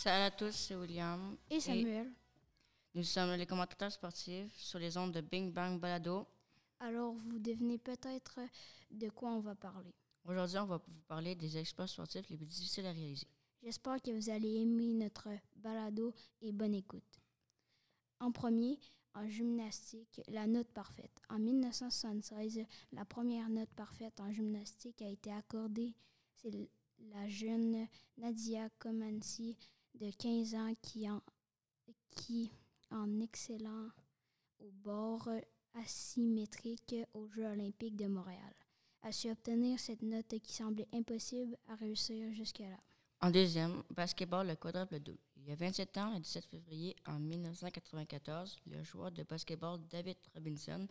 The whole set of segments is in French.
Salut à tous, c'est William. Et Samuel. nous sommes les commentateurs sportifs sur les ondes de Bing Bang Balado. Alors, vous devinez peut-être de quoi on va parler. Aujourd'hui, on va vous parler des exploits sportifs les plus difficiles à réaliser. J'espère que vous allez aimer notre balado et bonne écoute. En premier, en gymnastique, la note parfaite. En 1976, la première note parfaite en gymnastique a été accordée. C'est la jeune Nadia Comaneci de 15 ans qui, en, qui, en excellant au bord asymétrique aux Jeux olympiques de Montréal, a su obtenir cette note qui semblait impossible à réussir jusque-là. En deuxième, basketball, le quadruple double. Il y a 27 ans, le 17 février en 1994, le joueur de basketball David Robinson,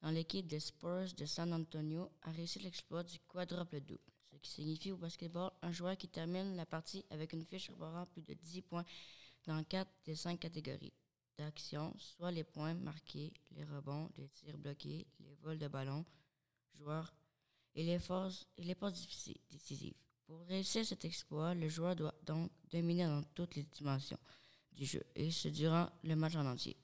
dans l'équipe des Spurs de San Antonio, a réussi l'exploit du quadruple double, qui signifie au basketball un joueur qui termine la partie avec une fiche recevant plus de 10 points dans 4 des 5 catégories d'action, soit les points marqués, les rebonds, les tirs bloqués, les vols de ballon, joueurs et les forces et les passes décisives. Pour réussir cet exploit, le joueur doit donc dominer dans toutes les dimensions du jeu, et ce durant le match en entier.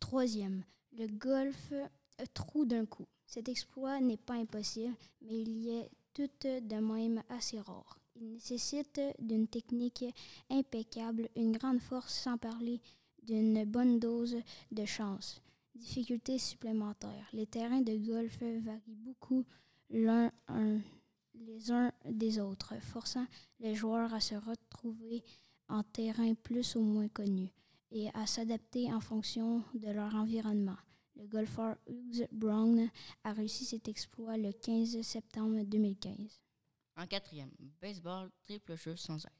Troisième, le golf euh, trou d'un coup. Cet exploit n'est pas impossible, mais il y est tout de même assez rare. Il nécessite d'une technique impeccable, une grande force sans parler d'une bonne dose de chance. Difficultés supplémentaires. Les terrains de golf varient beaucoup l'un les uns des autres, forçant les joueurs à se retrouver en terrain plus ou moins connu et à s'adapter en fonction de leur environnement. Golfeur Hughes Brown a réussi cet exploit le 15 septembre 2015. En quatrième, baseball, triple jeu sans aide.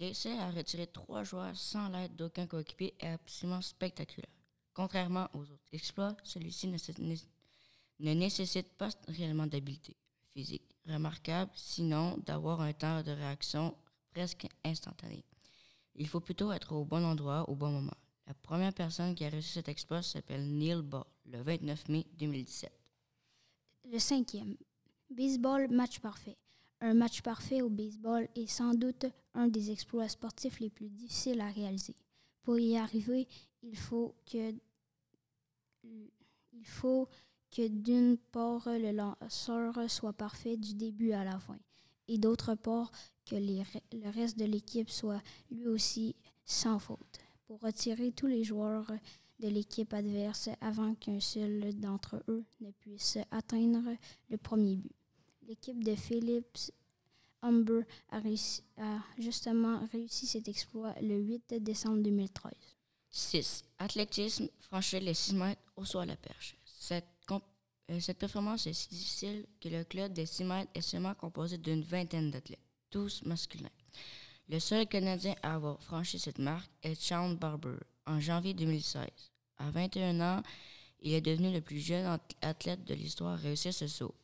Réussir à retirer trois joueurs sans l'aide d'aucun coéquipier est absolument spectaculaire. Contrairement aux autres exploits, celui-ci ne nécessite pas réellement d'habileté physique remarquable, sinon d'avoir un temps de réaction presque instantané. Il faut plutôt être au bon endroit au bon moment. La première personne qui a réussi cet exploit s'appelle Neil Ball, le 29 mai 2017. Le cinquième, baseball match parfait. Un match parfait au baseball est sans doute un des exploits sportifs les plus difficiles à réaliser. Pour y arriver, il faut que il faut que d'une part le lanceur soit parfait du début à la fin et d'autre part que le reste de l'équipe soit lui aussi sans faute pour retirer tous les joueurs de l'équipe adverse avant qu'un seul d'entre eux ne puisse atteindre le premier but. L'équipe de Phillips Humber a, justement réussi cet exploit le 8 décembre 2013. 6. Athlétisme, franchir les 6 mètres au saut à la perche. Euh, cette performance est si difficile que le club des 6 mètres est seulement composé d'une vingtaine d'athlètes, tous masculins. Le seul Canadien à avoir franchi cette marque est Sean Barber en janvier 2016. À 21 ans, il est devenu le plus jeune athlète de l'histoire à réussir ce saut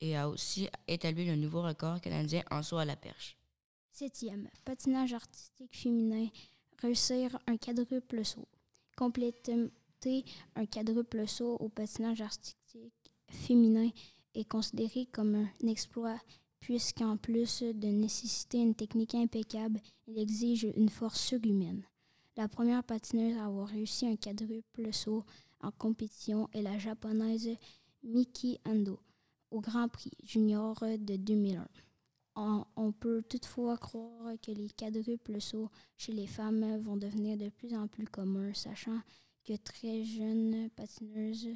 et a aussi établi le nouveau record canadien en saut à la perche. Septième, patinage artistique féminin, réussir un quadruple saut. Compléter un quadruple saut au patinage artistique féminin est considéré comme un exploit puisqu'en plus de nécessiter une technique impeccable, il exige une force surhumaine. La première patineuse à avoir réussi un quadruple saut en compétition est la japonaise Miki Ando au Grand Prix junior de 2001. On, on, peut toutefois croire que les quadruples sauts chez les femmes vont devenir de plus en plus communs, sachant que très jeunes patineuses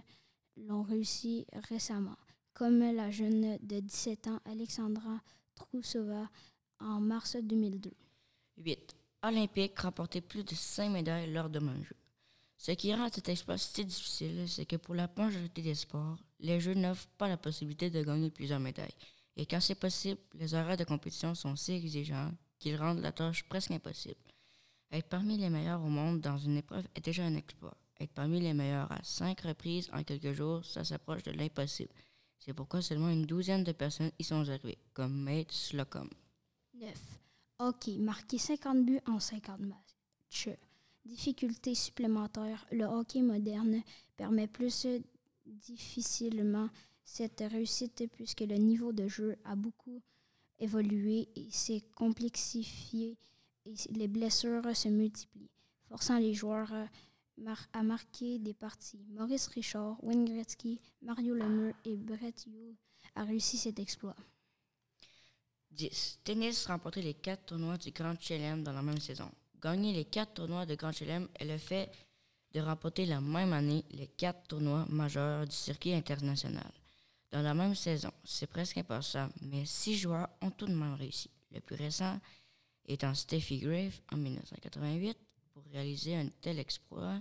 l'ont réussi récemment comme la jeune de 17 ans Alexandra Trousova en mars 2002. 8. Olympique remporté plus de 5 médailles lors de mon jeu. Ce qui rend cet exploit si difficile, c'est que pour la majorité des sports, les jeux n'offrent pas la possibilité de gagner plusieurs médailles. Et quand c'est possible, les horaires de compétition sont si exigeants qu'ils rendent la tâche presque impossible. Être parmi les meilleurs au monde dans une épreuve est déjà un exploit. Être parmi les meilleurs à cinq reprises en quelques jours, ça s'approche de l'impossible. C'est pourquoi seulement une douzaine de personnes y sont arrivées, comme Mate Slocum. 9. Hockey, marqué 50 buts en 50 matchs. Difficulté supplémentaire, le hockey moderne permet plus difficilement cette réussite puisque le niveau de jeu a beaucoup évolué et s'est complexifié et les blessures se multiplient, forçant les joueurs à marquer des parties. Maurice Richard, Wayne Gretzky, Mario Lemieux et Brett Hughes a réussi cet exploit. 10. Tennis remporter les quatre tournois du Grand Chelem dans la même saison. Gagner les quatre tournois de Grand Chelem est le fait de remporter la même année les quatre tournois majeurs du circuit international. Dans la même saison, c'est presque impossible, mais six joueurs ont tout de même réussi. Le plus récent étant Steffi Grave en 1988. Pour réaliser un tel exploit,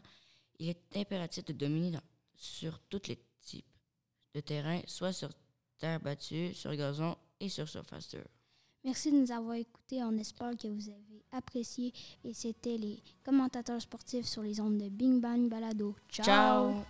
il est impératif de dominer sur tous les types de terrain, soit sur terre battue, sur gazon et sur surface dure. Merci de nous avoir écoutés. On espère que vous avez apprécié. Et c'était les commentateurs sportifs sur les ondes de Bing Bang Balado. Ciao.